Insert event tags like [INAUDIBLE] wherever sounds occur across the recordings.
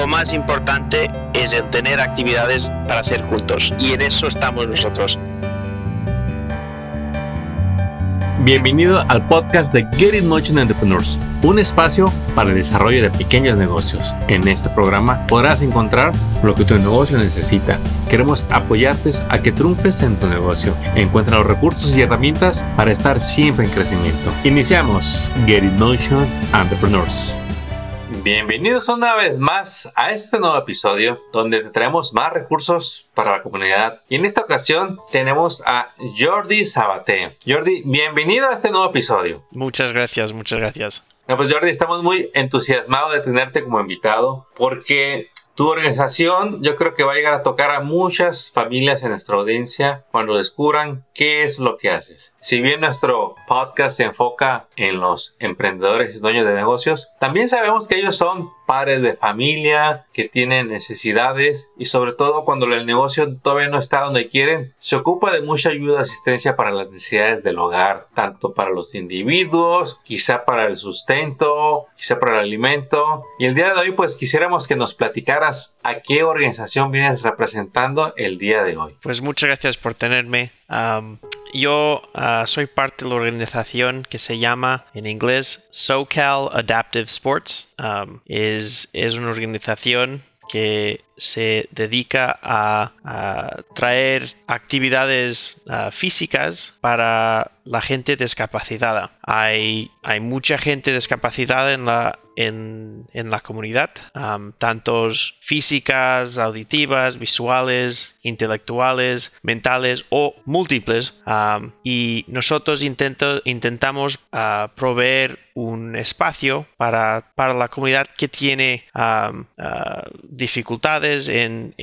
lo más importante es el tener actividades para hacer juntos y en eso estamos nosotros. Bienvenido al podcast de Get It Motion Entrepreneurs, un espacio para el desarrollo de pequeños negocios. En este programa podrás encontrar lo que tu negocio necesita. Queremos apoyarte a que triunfes en tu negocio. Encuentra los recursos y herramientas para estar siempre en crecimiento. Iniciamos Get It Motion Entrepreneurs. Bienvenidos una vez más a este nuevo episodio donde te traemos más recursos para la comunidad. Y en esta ocasión tenemos a Jordi Sabate. Jordi, bienvenido a este nuevo episodio. Muchas gracias, muchas gracias. pues Jordi, estamos muy entusiasmados de tenerte como invitado porque tu organización yo creo que va a llegar a tocar a muchas familias en nuestra audiencia cuando descubran qué es lo que haces. Si bien nuestro podcast se enfoca en los emprendedores y dueños de negocios, también sabemos que ellos son padres de familia que tienen necesidades y sobre todo cuando el negocio todavía no está donde quieren, se ocupa de mucha ayuda y asistencia para las necesidades del hogar, tanto para los individuos, quizá para el sustento, quizá para el alimento. Y el día de hoy pues quisiéramos que nos a qué organización vienes representando el día de hoy. Pues muchas gracias por tenerme. yo ah, soy parte de la organización que se llama en inglés SoCal Adaptive Sports. es, es una organización que se dedica a, traer actividades ah, físicas para la gente discapacitada. Hay, hay mucha gente discapacitada en la, en, la comunidad, tantos físicas, auditivas, visuales, intelectuales, mentales o múltiples. y nosotros intento, intentamos ah, proveer un espacio para, para, la comunidad que tiene ah, dificultades en,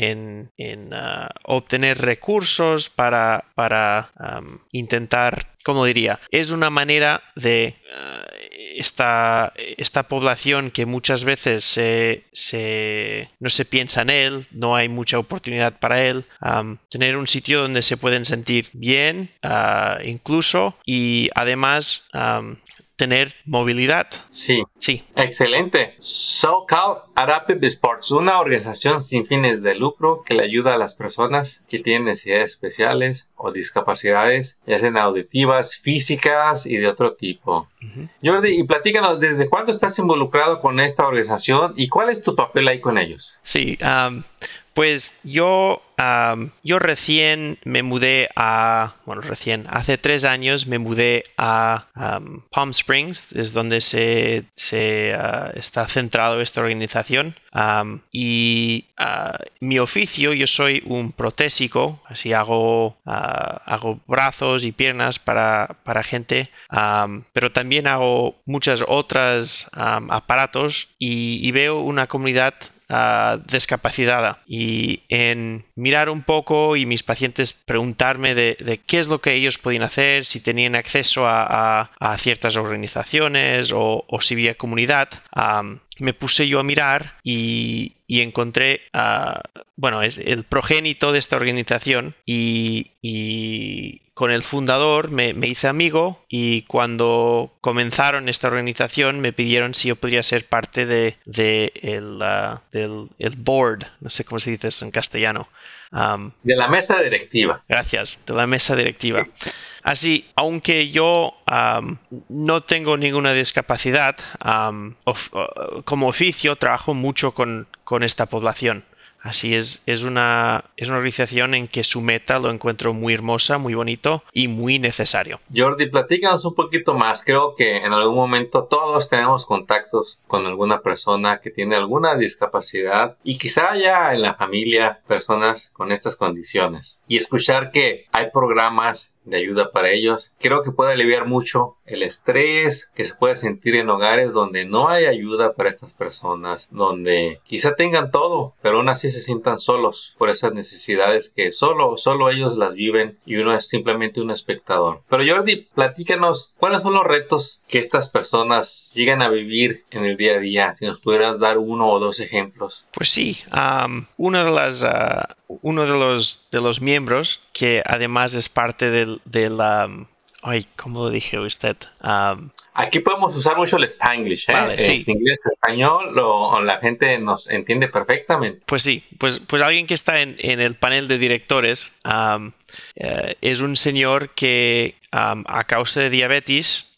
ah, obtener recursos para, para intentar, como diría, es una manera de ah, esta, esta, población que muchas veces se, no se piensa en él, no hay mucha oportunidad para él, tener un sitio donde se pueden sentir bien, ah, incluso, y además tener movilidad. Sí. Sí. Excelente. SoCal Adaptive Sports, una organización sin fines de lucro que le ayuda a las personas que tienen necesidades especiales o discapacidades, ya sean auditivas, físicas y de otro tipo. Jordi, y platícanos, ¿desde cuándo estás involucrado con esta organización y cuál es tu papel ahí con ellos? Sí, pues yo, yo recién me mudé a, bueno, recién, hace tres años me mudé a Palm Springs, es donde se, ah, está centrado esta organización. y ah, mi oficio, yo soy un protésico, así hago, ah, hago brazos y piernas para, para gente, pero también hago muchas otras aparatos y veo una comunidad uh, discapacitada y en mirar un poco y mis pacientes preguntarme de, qué es lo que ellos podían hacer, si tenían acceso a, ciertas organizaciones o, si había comunidad. me puse yo a mirar y, encontré, bueno, es el progénito de esta organización y, con el fundador me, hice amigo y cuando comenzaron esta organización me pidieron si yo podría ser parte de, el, del el board, no sé cómo se dice eso en castellano. de la mesa directiva. Gracias, de la mesa directiva. Así, aunque yo no tengo ninguna discapacidad, como oficio trabajo mucho con, con esta población. Así es, es una, es una organización en que su meta lo encuentro muy hermosa, muy bonito y muy necesario. Jordi, platícanos un poquito más. Creo que en algún momento todos tenemos contactos con alguna persona que tiene alguna discapacidad y quizá haya en la familia personas con estas condiciones. Y escuchar que hay programas de ayuda para ellos. Creo que puede aliviar mucho el estrés que se puede sentir en hogares donde no hay ayuda para estas personas, donde quizá tengan todo, pero aún así se sientan solos por esas necesidades que solo, solo ellos las viven y uno es simplemente un espectador. Pero Jordi, platícanos cuáles son los retos que estas personas llegan a vivir en el día a día. Si nos pudieras dar uno o dos ejemplos. Pues sí, una de las, ah, uno de los, de los miembros que además es parte del, de la ay, ¿cómo lo dije usted? Um, Aquí podemos usar mucho el Spanglish, ¿eh? Vale, sí. Es inglés, español, la gente nos entiende perfectamente. Pues sí, pues, pues alguien que está en, en el panel de directores um, eh, es un señor que um, a causa de diabetes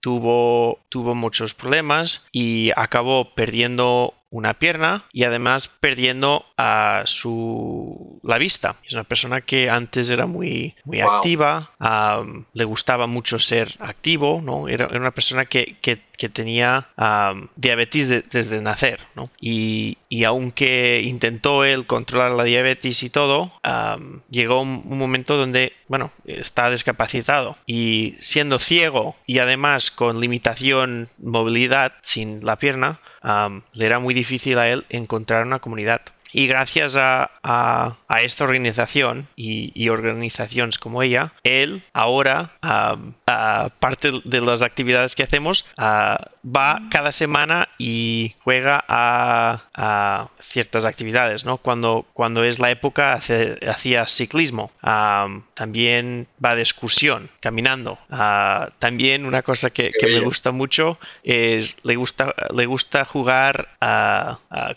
tuvo, tuvo muchos problemas y acabó perdiendo una pierna y además perdiendo a su la vista. Es una persona que antes era muy, muy Wow. activa, um, le gustaba mucho ser activo, ¿no? Era, era una persona que, que- que tenía um, diabetes de- desde nacer, ¿no? Y, y aunque intentó él controlar la diabetes y todo, um, llegó un, un momento donde, bueno, está discapacitado y siendo ciego y además con limitación movilidad sin la pierna, um, le era muy difícil a él encontrar una comunidad. Y gracias a, a- a esta organización y, y organizaciones como ella, él ahora, um, parte de las actividades que hacemos, va cada semana y juega a, a ciertas actividades, ¿no? Cuando, cuando es la época hace- hacía ciclismo, um, también va de excursión, caminando. También una cosa que, que me gusta mucho es le gusta le gusta jugar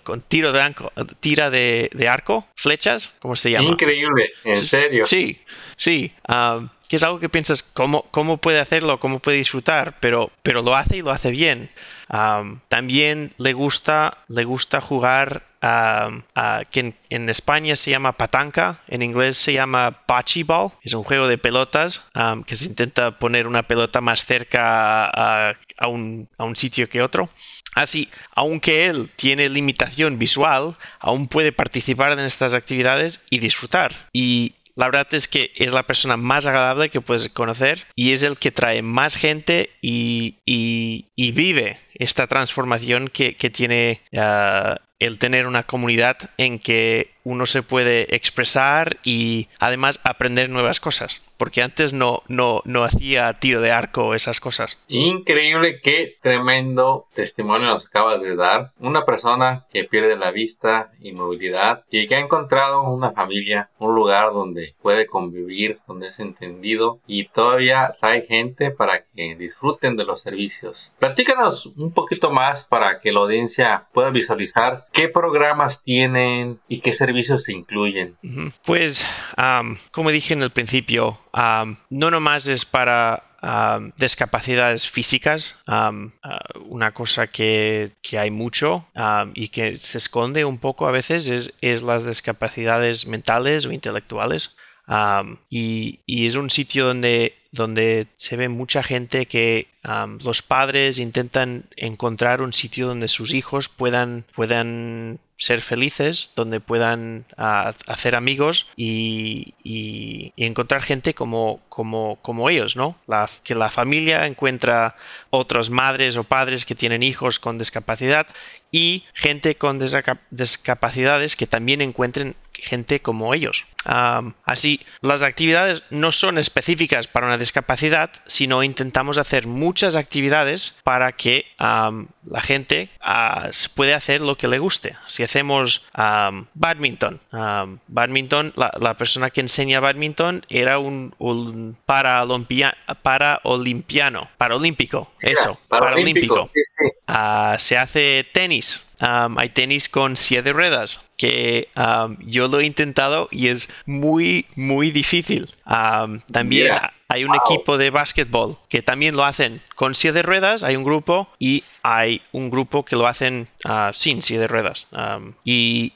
con tiro de arco, tira de, de arco, flechas, ¿cómo se llama? Increíble, en serio. Sí, sí. am, que es algo que piensas, ¿cómo, cómo puede hacerlo? ¿Cómo puede disfrutar? Pero, pero lo hace y lo hace bien. Am, también le gusta, le gusta jugar a- que en, en España se llama patanca, en inglés se llama bocce ball. Es un juego de pelotas am, que se intenta poner una pelota más cerca a, a un, a un sitio que otro. Así, aunque él tiene limitación visual, aún puede participar en estas actividades y disfrutar. Y la verdad es que es la persona más agradable que puedes conocer y es el que trae más gente y, vive esta transformación que, que tiene ah, el tener una comunidad en que uno se puede expresar y además aprender nuevas cosas. Porque antes no, no, no hacía tiro de arco esas cosas. Increíble, qué tremendo testimonio nos acabas de dar. Una persona que pierde la vista y movilidad y que ha encontrado una familia, un lugar donde puede convivir, donde es entendido y todavía trae gente para que disfruten de los servicios. Platícanos un poquito más para que la audiencia pueda visualizar qué programas tienen y qué servicios se incluyen. Pues, am, como dije en el principio, am, no nomás es para discapacidades físicas, am, ah, una cosa que, que hay mucho am, y que se esconde un poco a veces es, es las discapacidades mentales o intelectuales. Am, y, y es un sitio donde, donde se ve mucha gente que los padres intentan encontrar un sitio donde sus hijos puedan, puedan ser felices, donde puedan hacer amigos y, encontrar gente como, como, como ellos, ¿no? La- que la familia encuentra otras madres o padres que tienen hijos con discapacidad y gente con discapacidades que también encuentren gente como ellos. Así, las actividades no son específicas para una discapacidad, sino intentamos hacer muchas actividades para que la gente ah, se puede hacer lo que le guste. Si hacemos am, badminton, badminton, la, la persona que enseña badminton era un, un paraolimpia- paraolimpiano, paraolímpico, eso, paraolímpico. Ah, se hace tenis. Am, hay tenis con siete ruedas que yo lo he intentado y es muy muy difícil. Am, también hay un wow. equipo de básquetbol que también lo hacen con siete ruedas. Hay un grupo y hay un grupo que lo hacen ah, sin siete ruedas. Y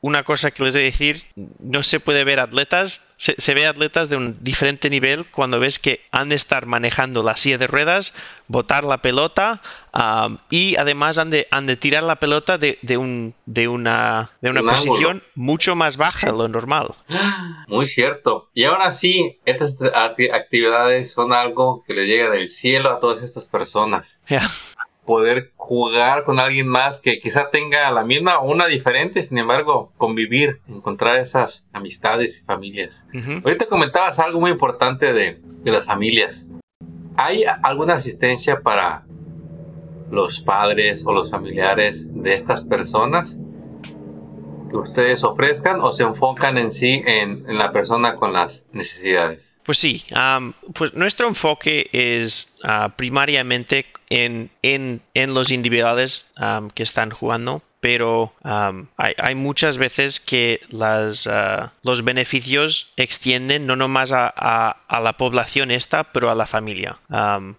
una cosa que les he de decir, no se puede ver atletas, se, se ve atletas de un diferente nivel cuando ves que han de estar manejando las siete ruedas, botar la pelota am, y además han de, han de tirar la pelota de, de un, de una, de una Un ángulo. posición mucho más baja de lo normal. [GASPS] Muy cierto. Y aún así, estas acti- actividades son algo que le llega del cielo a todas estas personas. Poder jugar con alguien más que quizá tenga la misma o una diferente, sin embargo, convivir, encontrar esas amistades y familias. Ahorita comentabas algo muy importante de, de las familias. ¿Hay alguna asistencia para los padres o los familiares de estas personas? Ustedes ofrezcan o se enfocan en sí en, la persona con las necesidades? Pues sí, pues nuestro enfoque es ah, primariamente en, en, en, los individuales que están jugando pero hay, muchas veces que las, ah, los beneficios extienden no nomás a, la población esta, pero a la familia.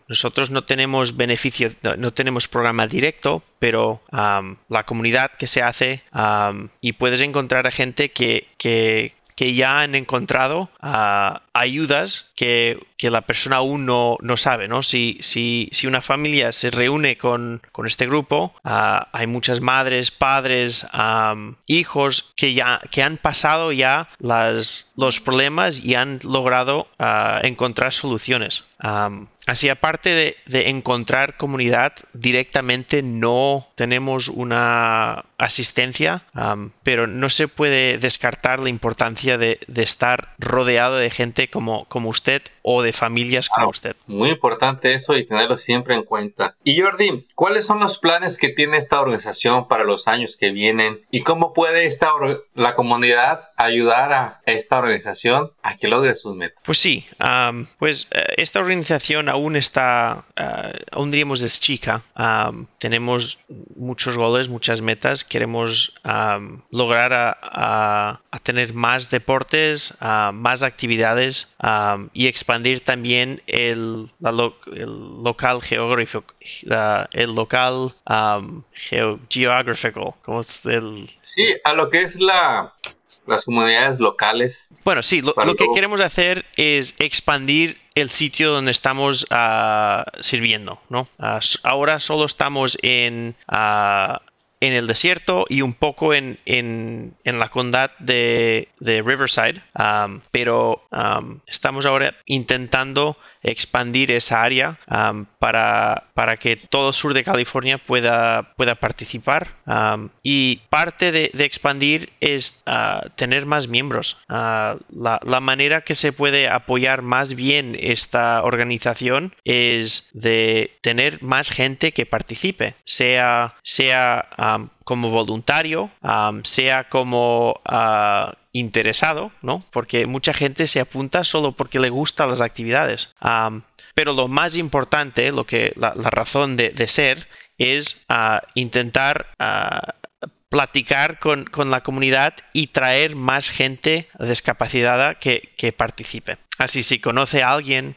nosotros no tenemos beneficio, no, tenemos programa directo, pero la comunidad que se hace y puedes encontrar a gente que, que ya han encontrado ayudas que, la persona aún no, sabe, ¿no? Si, si, si, una familia se reúne con, este grupo, ah, hay muchas madres, padres, hijos que ya que han pasado ya las, los problemas y han logrado ah, encontrar soluciones. Así, aparte de, encontrar comunidad directamente, no tenemos una asistencia, pero no se puede descartar la importancia de, estar rodeado de gente como, como usted o de familias como usted. Muy importante eso y tenerlo siempre en cuenta. Y Jordi, ¿cuáles son los planes que tiene esta organización para los años que vienen y cómo puede esta la comunidad ayudar a esta organización a que logre sus metas? Pues sí, pues eh, esta organización aún está, uh, aún diríamos es chica. tenemos muchos goles, muchas metas. Queremos lograr a, tener más deportes, más actividades y expandir también el, local geográfico, el local geográfico. como el... Sí, a lo que es la las comunidades locales. Bueno, sí, lo, que queremos hacer es expandir el sitio donde estamos ah, sirviendo, ¿no? Ah, ahora solo estamos en, ah, en el desierto y un poco en, en, en la condad de, de Riverside, pero estamos ahora intentando expandir esa área para, para, que todo el sur de California pueda, pueda participar. y parte de, expandir es ah, tener más miembros. Ah, la, la, manera que se puede apoyar más bien esta organización es de tener más gente que participe, sea, sea como voluntario, sea como ah, interesado, ¿no? Porque mucha gente se apunta solo porque le gustan las actividades. pero lo más importante, lo que la, razón de, ser, es ah, intentar ah, platicar con, la comunidad y traer más gente discapacitada que participe. Así si conoce a alguien,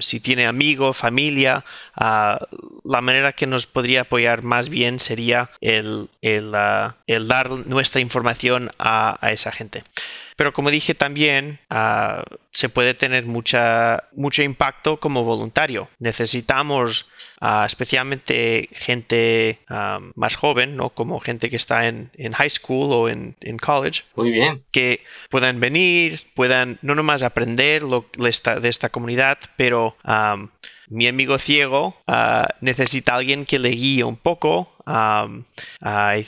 si tiene amigos, familia, ah, la manera que nos podría apoyar más bien sería el, el, ah, dar nuestra información a, esa gente. Pero como dije también, ah, se puede tener mucha, mucho impacto como voluntario. Necesitamos especialmente gente más joven, ¿no? como gente que está en, high school o en, college. Muy bien. Que puedan venir, puedan no nomás aprender lo, de esta comunidad, pero mi amigo ciego ah, necesita alguien que le guíe un poco. Hay,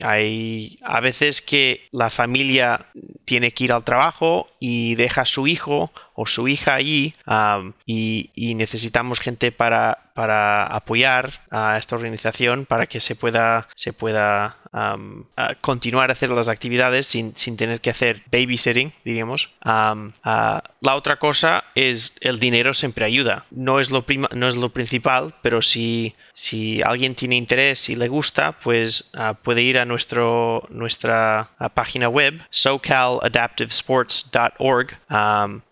hay, a veces que la familia tiene que ir al trabajo y deja a su hijo o su hija allí y, necesitamos gente para, para, apoyar a esta organización para que se pueda, se pueda continuar a hacer las actividades sin, sin, tener que hacer babysitting, diríamos. la otra cosa es el dinero siempre ayuda. No es lo, no es lo principal, pero si, si alguien tiene interés y le gusta, pues ah, puede ir a nuestro, nuestra ah, página web, socaladaptivesports.org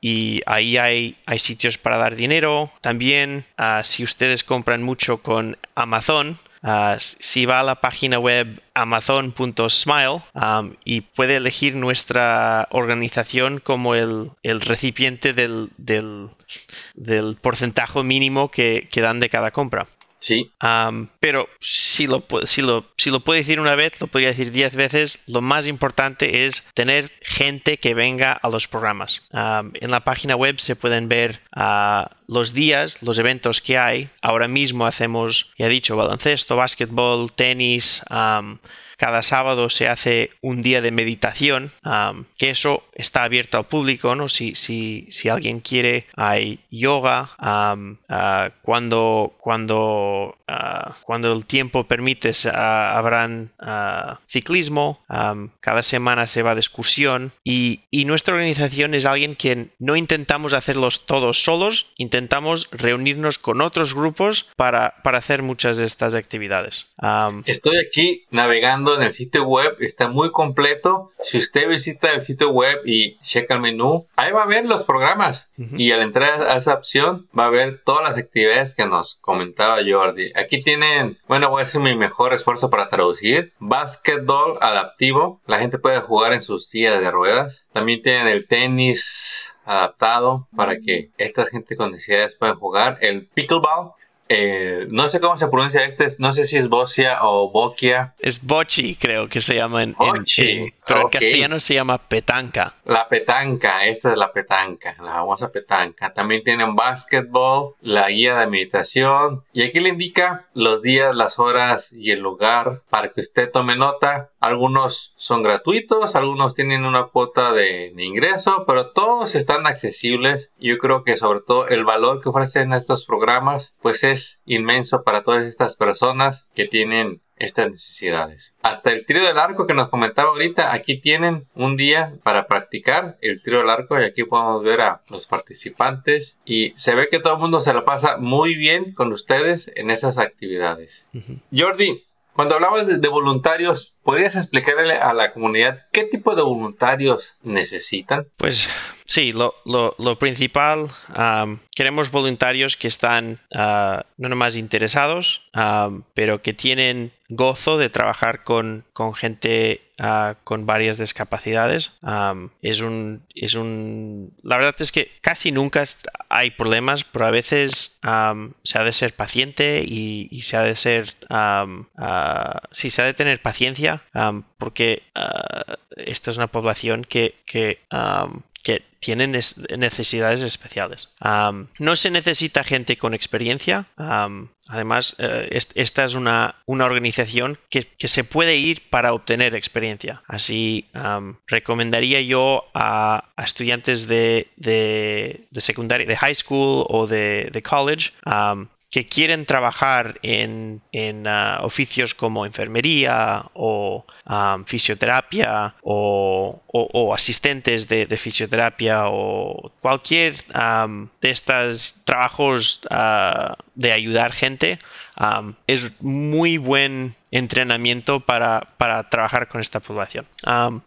y ahí hay, sitios para dar dinero. También, ah, si ustedes compran mucho con Amazon, Ah, si va a la página web amazon.smile y puede elegir nuestra organización como el, recipiente del, porcentaje mínimo que dan de cada compra. Sí. pero si lo, si, lo, si lo puede decir una vez, lo podría decir diez veces. Lo más importante es tener gente que venga a los programas. en la página web se pueden ver ah, los días, los eventos que hay. Ahora mismo hacemos, ya he dicho, baloncesto, básquetbol, tenis cada sábado se hace un día de meditación, que eso está abierto al público, ¿no? Si, si, si alguien quiere, hay yoga, ah, cuando, cuando, ah, cuando el tiempo permite, habrán ciclismo, cada semana se va de excursión y, y nuestra organización es alguien que no intentamos hacerlos todos solos, intentamos reunirnos con otros grupos para, para hacer muchas de estas actividades. Estoy aquí navegando en el sitio web, está muy completo. Si usted visita el sitio web y checa el menú, ahí va a ver los programas y al entrar a esa opción va a ver todas las actividades que nos comentaba Jordi. Aquí tienen, bueno, voy a hacer mi mejor esfuerzo para traducir. Básquetbol adaptivo, la gente puede jugar en sus sillas de ruedas. También tienen el tenis adaptado para que esta gente con necesidades puedan jugar. El pickleball, eh, no sé cómo se pronuncia este, no sé si es Bocia o Boquia. Es Bochi, creo que se llama en, en pero en castellano se llama petanca. La petanca, esta es la petanca, la famosa petanca. También tienen básquetbol, la guía de meditación y aquí le indica los días, las horas y el lugar para que usted tome nota. Algunos son gratuitos, algunos tienen una cuota de, de ingreso, pero todos están accesibles. Yo creo que sobre todo el valor que ofrecen estos programas pues es inmenso para todas estas personas que tienen estas necesidades. Hasta el tiro del arco que nos comentaba ahorita, aquí tienen un día para practicar el tiro del arco y aquí podemos ver a los participantes y se ve que todo el mundo se lo pasa muy bien con ustedes en esas actividades. Jordi, cuando hablabas de, voluntarios, ¿podrías explicarle a la comunidad qué tipo de voluntarios necesitan? Pues sí, lo, principal, queremos voluntarios que están uh, no nomás interesados, pero que tienen gozo de trabajar con, con gente Ah, con varias discapacidades. es un, es un, la verdad es que casi nunca hay problemas, pero a veces se ha de ser paciente y, se ha de ser, uh, sí, se ha de tener paciencia porque ah, esta es una población que, que que tienen necesidades especiales. no se necesita gente con experiencia. además, eh, esta es una, una organización que, se puede ir para obtener experiencia. Así, recomendaría yo a, estudiantes de, de, secundaria, de high school o de, de college que quieren trabajar en, ah, oficios como enfermería o ah, fisioterapia o, asistentes de, fisioterapia o cualquier de estos trabajos de ayudar gente, es muy buen entrenamiento para, trabajar con esta población.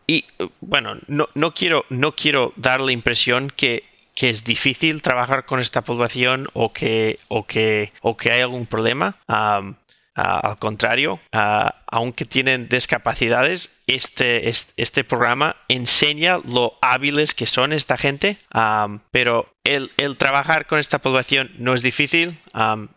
y bueno, no, no, quiero, no quiero dar la impresión que que es difícil trabajar con esta población o que, o que, o que hay algún problema. al contrario, aunque tienen discapacidades, este, este, programa enseña lo hábiles que son esta gente, pero el, trabajar con esta población no es difícil,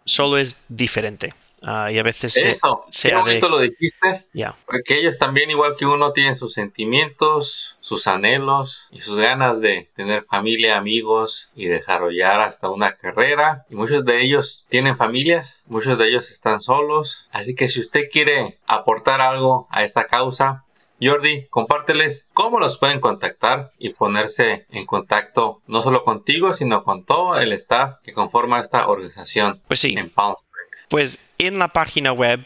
solo es diferente. Ah, y a veces Eso, qué bonito lo dijiste. Porque ellos también, igual que uno, tienen sus sentimientos, sus anhelos y sus ganas de tener familia, amigos y desarrollar hasta una carrera. Y muchos de ellos tienen familias, muchos de ellos están solos. Así que si usted quiere aportar algo a esta causa, Jordi, compárteles cómo los pueden contactar y ponerse en contacto no solo contigo, sino con todo el staff que conforma esta organización pues sí. en Pues en la página web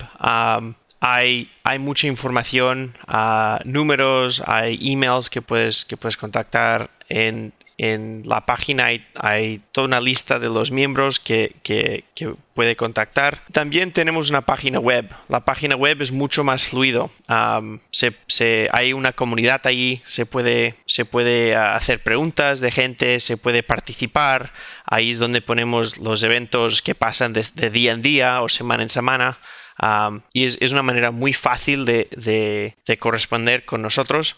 hay, hay, mucha información, uh, números, hay emails que puedes, que puedes contactar. En, en la página hay, toda una lista de los miembros que, puede contactar. También tenemos una página web. La página web es mucho más fluido. hay una comunidad ahí, se puede, ah, hacer preguntas de gente, se puede participar. Ahí es donde ponemos los eventos que pasan de día en día o semana en semana y es, una manera muy fácil de, corresponder con nosotros.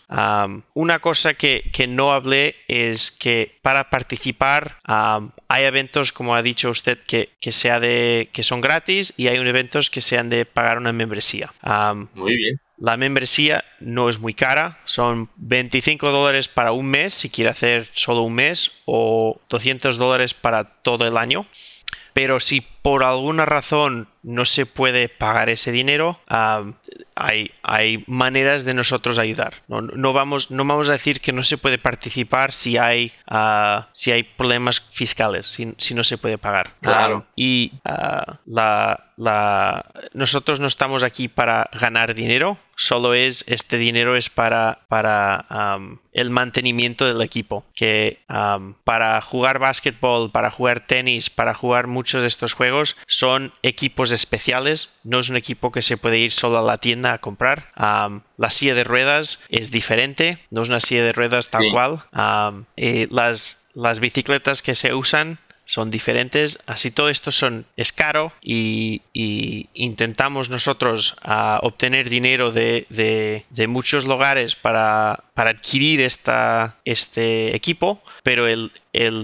una cosa que, no hablé es que para participar hay eventos, como ha dicho usted, que, sea de, que son gratis y hay eventos que sean de pagar una membresía. muy bien. La membresía no es muy cara, son 25 dólares para un mes si quiere hacer solo un mes o 200 dólares para todo el año. Pero si por alguna razón no se puede pagar ese dinero, hay, hay maneras de nosotros ayudar. No, vamos, no vamos a decir que no se puede participar si hay, ah, si hay problemas fiscales, si, no se puede pagar. Claro. y la, la, nosotros no estamos aquí para ganar dinero, solo es este dinero es para, para el mantenimiento del equipo. Que para jugar básquetbol, para jugar tenis, para jugar muchos de estos juegos son equipos especiales. No es un equipo que se puede ir solo a la tienda a comprar. la silla de ruedas es diferente, no es una silla de ruedas tal cual. Eh, las, las bicicletas que se usan son diferentes. Así todo esto son, es caro y, intentamos nosotros ah, obtener dinero de, muchos lugares para, adquirir esta, este equipo, pero el,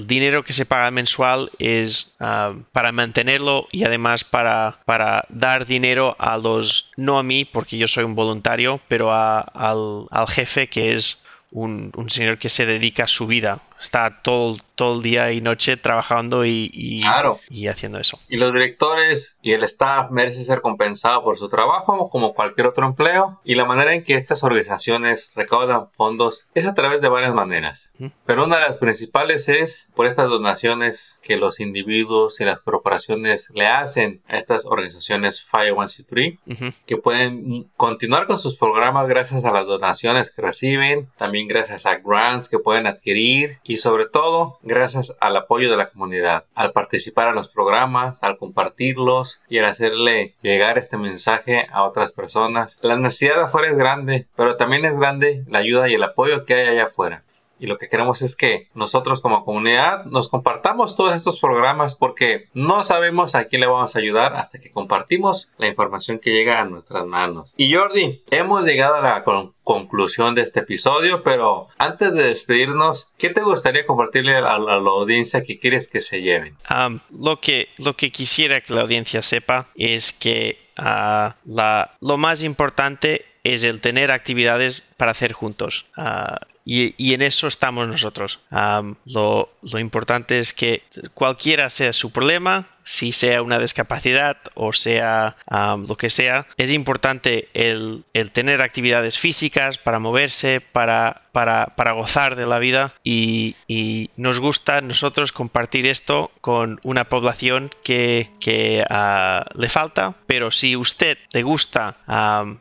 dinero que se paga mensual es ah, para mantenerlo y además para, para, dar dinero a los, no a mí porque yo soy un voluntario, pero al, al jefe que es un, un, señor que se dedica a su vida está todo, todo el día y noche trabajando y, y, haciendo eso. Y los directores y el staff merecen ser compensados por su trabajo como cualquier otro empleo. Y la manera en que estas organizaciones recaudan fondos es a través de varias maneras. Pero una de las principales es por estas donaciones que los individuos y las corporaciones le hacen a estas organizaciones 501c3 que pueden continuar con sus programas gracias a las donaciones que reciben, también gracias a grants que pueden adquirir y sobre todo gracias al apoyo de la comunidad, al participar en los programas, al compartirlos y al hacerle llegar este mensaje a otras personas. La necesidad de afuera es grande, pero también es grande la ayuda y el apoyo que hay allá afuera. Y lo que queremos es que nosotros como comunidad nos compartamos todos estos programas porque no sabemos a quién le vamos a ayudar hasta que compartimos la información que llega a nuestras manos. Y Jordi, hemos llegado a la conclusión de este episodio, pero antes de despedirnos, ¿qué te gustaría compartirle a la, audiencia que quieres que se lleven? lo, que, lo que quisiera que la audiencia sepa es que ah, la, lo más importante es el tener actividades para hacer juntos. Ah, y, en eso estamos nosotros. lo, lo, importante es que cualquiera sea su problema, si sea una discapacidad o sea lo que sea, es importante el, tener actividades físicas para moverse, para, para, gozar de la vida y, nos gusta nosotros compartir esto con una población que, ah, le falta, pero si usted le gusta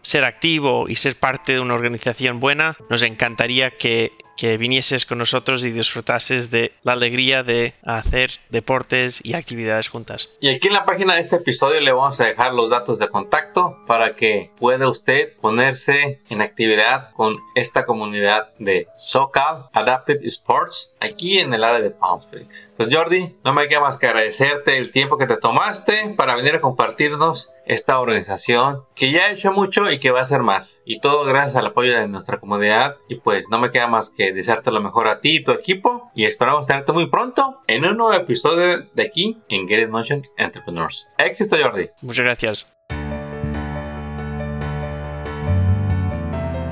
ser activo y ser parte de una organización buena, nos encantaría que que vinieses con nosotros y disfrutases de la alegría de hacer deportes y actividades juntas. Y aquí en la página de este episodio le vamos a dejar los datos de contacto para que pueda usted ponerse en actividad con esta comunidad de SoCal Adaptive Sports aquí en el área de Palm Springs. Pues Jordi, no me queda más que agradecerte el tiempo que te tomaste para venir a compartirnos esta organización que ya ha hecho mucho y que va a hacer más. Y todo gracias al apoyo de nuestra comunidad. Y pues no me queda más que desearte lo mejor a ti y tu equipo. Y esperamos tenerte muy pronto en un nuevo episodio de aquí en Get It Motion Entrepreneurs. Éxito Jordi. Muchas gracias.